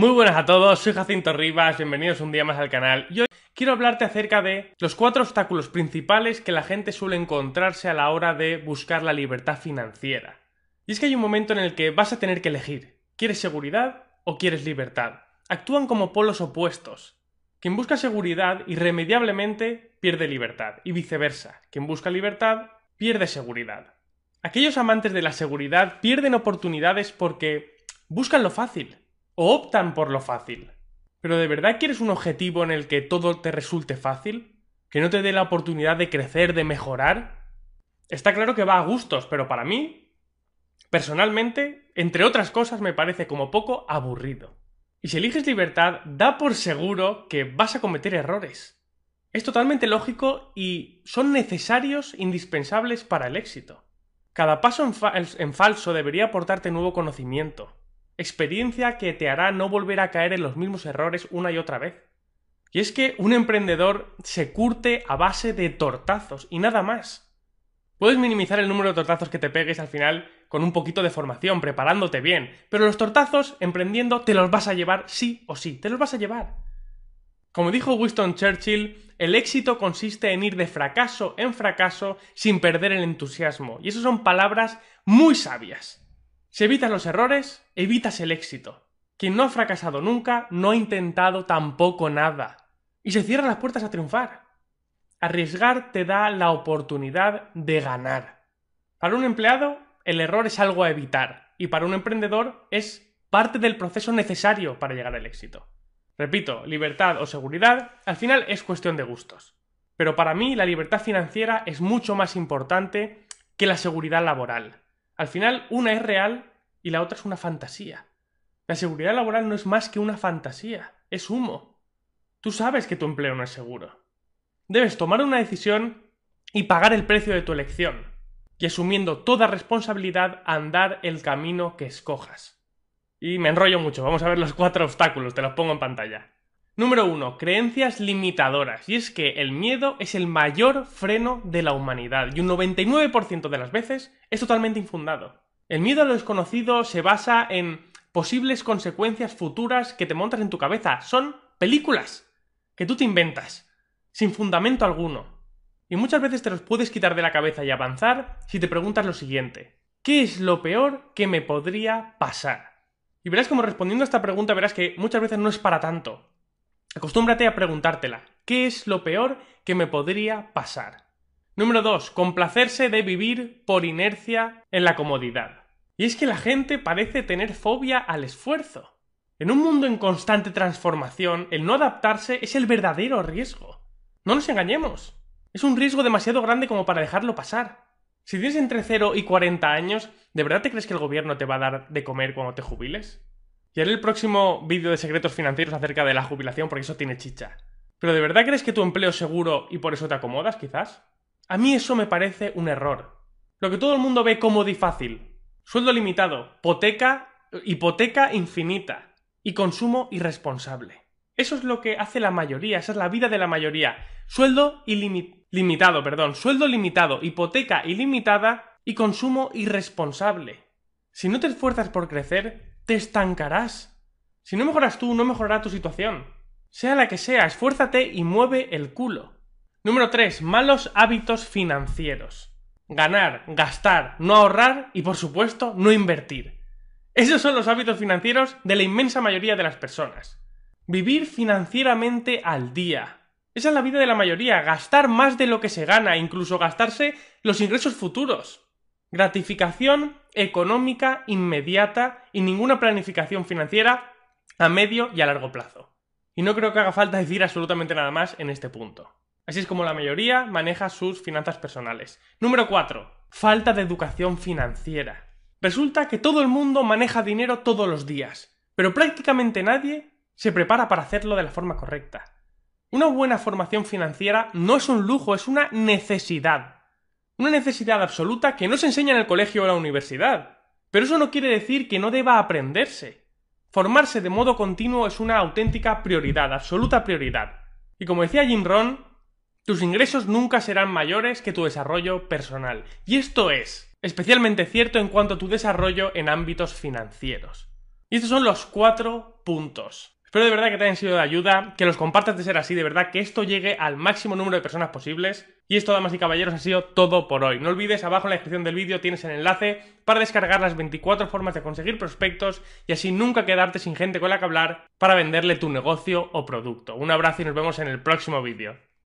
Muy buenas a todos, soy Jacinto Rivas, bienvenidos un día más al canal y hoy quiero hablarte acerca de los cuatro obstáculos principales que la gente suele encontrarse a la hora de buscar la libertad financiera. Y es que hay un momento en el que vas a tener que elegir, ¿quieres seguridad o quieres libertad? Actúan como polos opuestos. Quien busca seguridad irremediablemente pierde libertad y viceversa, quien busca libertad pierde seguridad. Aquellos amantes de la seguridad pierden oportunidades porque buscan lo fácil, o optan por lo fácil. Pero ¿de verdad quieres un objetivo en el que todo te resulte fácil? ¿Que no te dé la oportunidad de crecer, de mejorar? Está claro que va a gustos, pero para mí, personalmente, entre otras cosas, me parece como poco aburrido. Y si eliges libertad, da por seguro que vas a cometer errores. Es totalmente lógico y son necesarios, indispensables para el éxito. Cada paso en, en falso debería aportarte nuevo conocimiento, experiencia que te hará no volver a caer en los mismos errores una y otra vez. Y es que un emprendedor se curte a base de tortazos y nada más. Puedes minimizar el número de tortazos que te pegues al final con un poquito de formación, preparándote bien, pero los tortazos, emprendiendo, te los vas a llevar sí o sí, te los vas a llevar. Como dijo Winston Churchill, el éxito consiste en ir de fracaso en fracaso sin perder el entusiasmo, y esas son palabras muy sabias. Si evitas los errores, evitas el éxito. Quien no ha fracasado nunca, no ha intentado tampoco nada. Y se cierran las puertas a triunfar. Arriesgar te da la oportunidad de ganar. Para un empleado, el error es algo a evitar. Y para un emprendedor es parte del proceso necesario para llegar al éxito. Repito, libertad o seguridad, al final es cuestión de gustos. Pero para mí la libertad financiera es mucho más importante que la seguridad laboral. Al final, una es real y la otra es una fantasía. La seguridad laboral no es más que una fantasía, es humo. Tú sabes que tu empleo no es seguro. Debes tomar una decisión y pagar el precio de tu elección, y asumiendo toda responsabilidad andar el camino que escojas. Y me enrollo mucho, vamos a ver los cuatro obstáculos, te los pongo en pantalla. Número 1. Creencias limitadoras. Y es que el miedo es el mayor freno de la humanidad y un 99% de las veces es totalmente infundado. El miedo a lo desconocido se basa en posibles consecuencias futuras que te montas en tu cabeza. Son películas que tú te inventas, sin fundamento alguno. Y muchas veces te los puedes quitar de la cabeza y avanzar si te preguntas lo siguiente. ¿Qué es lo peor que me podría pasar? Y verás como respondiendo a esta pregunta verás que muchas veces no es para tanto. Acostúmbrate a preguntártela. ¿Qué es lo peor que me podría pasar? Número 2. Complacerse de vivir por inercia en la comodidad. Y es que la gente parece tener fobia al esfuerzo. En un mundo en constante transformación, el no adaptarse es el verdadero riesgo. No nos engañemos. Es un riesgo demasiado grande como para dejarlo pasar. Si tienes entre 0 y 40 años, ¿de verdad te crees que el gobierno te va a dar de comer cuando te jubiles? Y haré el próximo vídeo de secretos financieros acerca de la jubilación porque eso tiene chicha. ¿Pero de verdad crees que tu empleo es seguro y por eso te acomodas, quizás? A mí eso me parece un error. Lo que todo el mundo ve cómodo y fácil. Sueldo limitado, hipoteca, hipoteca infinita y consumo irresponsable. Eso es lo que hace la mayoría, esa es la vida de la mayoría. Sueldo ilimitado, perdón, sueldo limitado, hipoteca ilimitada y consumo irresponsable. Si no te esfuerzas por crecer, te estancarás. Si no mejoras tú, no mejorará tu situación. Sea la que sea, esfuérzate y mueve el culo. Número 3. Malos hábitos financieros. Ganar, gastar, no ahorrar y por supuesto no invertir. Esos son los hábitos financieros de la inmensa mayoría de las personas. Vivir financieramente al día. Esa es la vida de la mayoría, gastar más de lo que se gana, incluso gastarse los ingresos futuros. Gratificación económica inmediata y ninguna planificación financiera a medio y a largo plazo. Y no creo que haga falta decir absolutamente nada más en este punto. Así es como la mayoría maneja sus finanzas personales. Número 4. Falta de educación financiera. Resulta que todo el mundo maneja dinero todos los días, pero prácticamente nadie se prepara para hacerlo de la forma correcta. Una buena formación financiera no es un lujo, es una necesidad. Una necesidad absoluta que no se enseña en el colegio o la universidad. Pero eso no quiere decir que no deba aprenderse. Formarse de modo continuo es una auténtica prioridad, absoluta prioridad. Y como decía Jim Rohn, tus ingresos nunca serán mayores que tu desarrollo personal. Y esto es especialmente cierto en cuanto a tu desarrollo en ámbitos financieros. Y estos son los cuatro puntos. Espero de verdad que te hayan sido de ayuda, que los compartas de ser así, de verdad que esto llegue al máximo número de personas posibles. Y esto, damas y caballeros, ha sido todo por hoy. No olvides, abajo en la descripción del vídeo tienes el enlace para descargar las 24 formas de conseguir prospectos y así nunca quedarte sin gente con la que hablar para venderle tu negocio o producto. Un abrazo y nos vemos en el próximo vídeo.